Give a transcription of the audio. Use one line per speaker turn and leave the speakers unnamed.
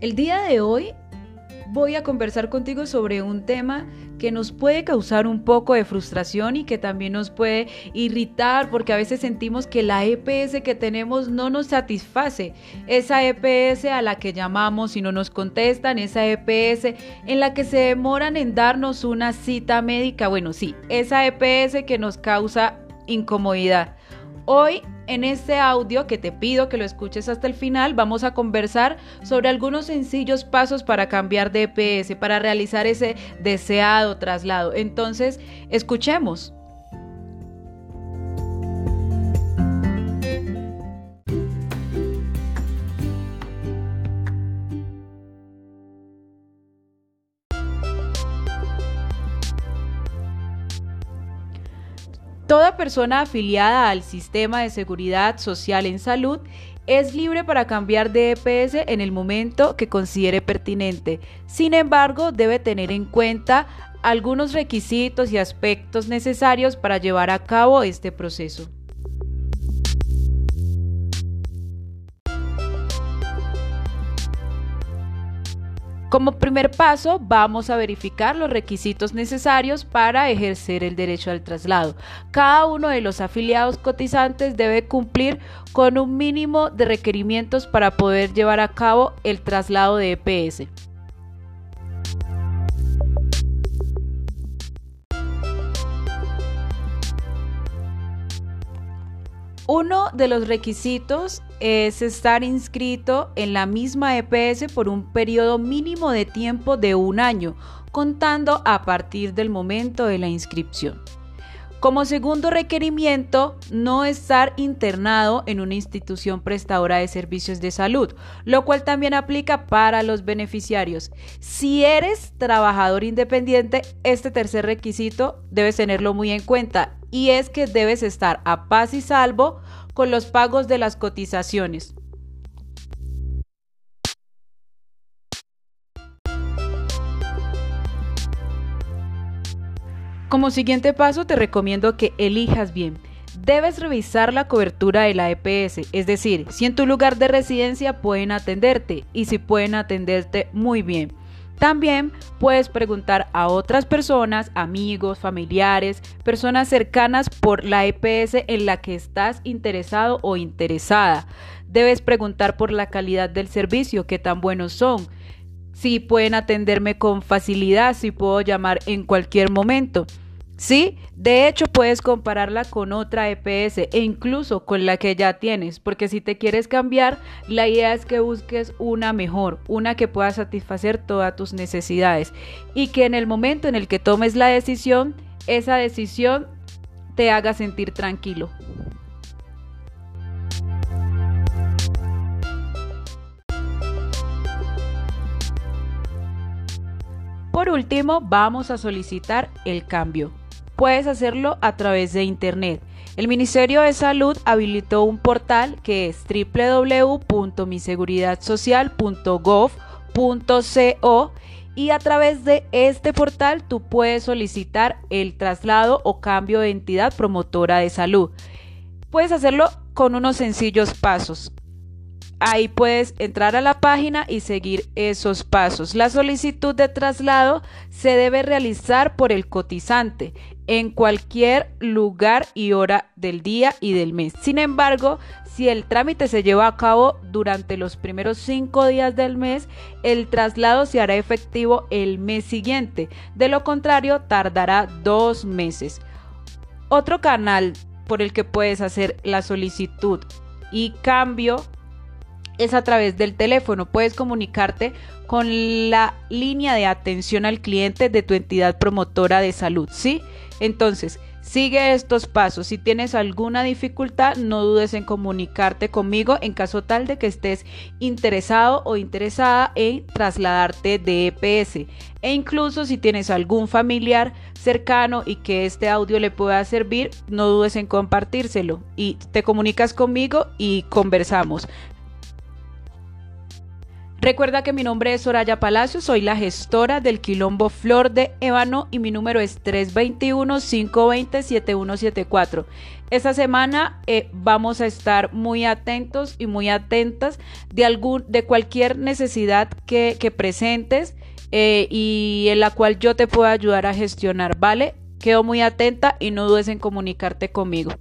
El día de hoy voy a conversar contigo sobre un tema que nos puede causar un poco de frustración y que también nos puede irritar porque a veces sentimos que la EPS que tenemos no nos satisface. Esa EPS a la que llamamos y no nos contestan, esa EPS en la que se demoran en darnos una cita médica. Bueno, sí, esa EPS que nos causa incomodidad. Hoy en este audio que te pido que lo escuches hasta el final, vamos a conversar sobre algunos sencillos pasos para cambiar de EPS, para realizar ese deseado traslado. Entonces, escuchemos. Toda persona afiliada al sistema de seguridad social en salud es libre para cambiar de EPS en el momento que considere pertinente. Sin embargo, debe tener en cuenta algunos requisitos y aspectos necesarios para llevar a cabo este proceso. Como primer paso, vamos a verificar los requisitos necesarios para ejercer el derecho al traslado. Cada uno de los afiliados cotizantes debe cumplir con un mínimo de requerimientos para poder llevar a cabo el traslado de EPS. Uno de los requisitos es estar inscrito en la misma EPS por un periodo mínimo de tiempo de un año, contando a partir del momento de la inscripción. Como segundo requerimiento, no estar internado en una institución prestadora de servicios de salud, lo cual también aplica para los beneficiarios. Si eres trabajador independiente, este tercer requisito debes tenerlo muy en cuenta y es que debes estar a paz y salvo con los pagos de las cotizaciones. Como siguiente paso te recomiendo que elijas bien. Debes revisar la cobertura de la EPS, es decir, si en tu lugar de residencia pueden atenderte y si pueden atenderte muy bien. También puedes preguntar a otras personas, amigos, familiares, personas cercanas por la EPS en la que estás interesado o interesada. Debes preguntar por la calidad del servicio, qué tan buenos son, si pueden atenderme con facilidad, si puedo llamar en cualquier momento. Sí, de hecho puedes compararla con otra EPS e incluso con la que ya tienes, porque si te quieres cambiar, la idea es que busques una mejor, una que pueda satisfacer todas tus necesidades y que en el momento en el que tomes la decisión, esa decisión te haga sentir tranquilo. Por último, vamos a solicitar el cambio puedes hacerlo a través de Internet. El Ministerio de Salud habilitó un portal que es www.miseguridad.social.gov.co y a través de este portal tú puedes solicitar el traslado o cambio de entidad promotora de salud. Puedes hacerlo con unos sencillos pasos. Ahí puedes entrar a la página y seguir esos pasos. La solicitud de traslado se debe realizar por el cotizante en cualquier lugar y hora del día y del mes. Sin embargo, si el trámite se lleva a cabo durante los primeros cinco días del mes, el traslado se hará efectivo el mes siguiente. De lo contrario, tardará dos meses. Otro canal por el que puedes hacer la solicitud y cambio es a través del teléfono. Puedes comunicarte con la línea de atención al cliente de tu entidad promotora de salud, ¿sí? Entonces, sigue estos pasos. Si tienes alguna dificultad, no dudes en comunicarte conmigo en caso tal de que estés interesado o interesada en trasladarte de EPS. E incluso si tienes algún familiar cercano y que este audio le pueda servir, no dudes en compartírselo y te comunicas conmigo y conversamos. Recuerda que mi nombre es Soraya Palacio, soy la gestora del Quilombo Flor de Ébano y mi número es 321-520-7174. Esta semana eh, vamos a estar muy atentos y muy atentas de, algún, de cualquier necesidad que, presentes eh, y en la cual yo te pueda ayudar a gestionar, ¿vale? Quedo muy atenta y no dudes en comunicarte conmigo.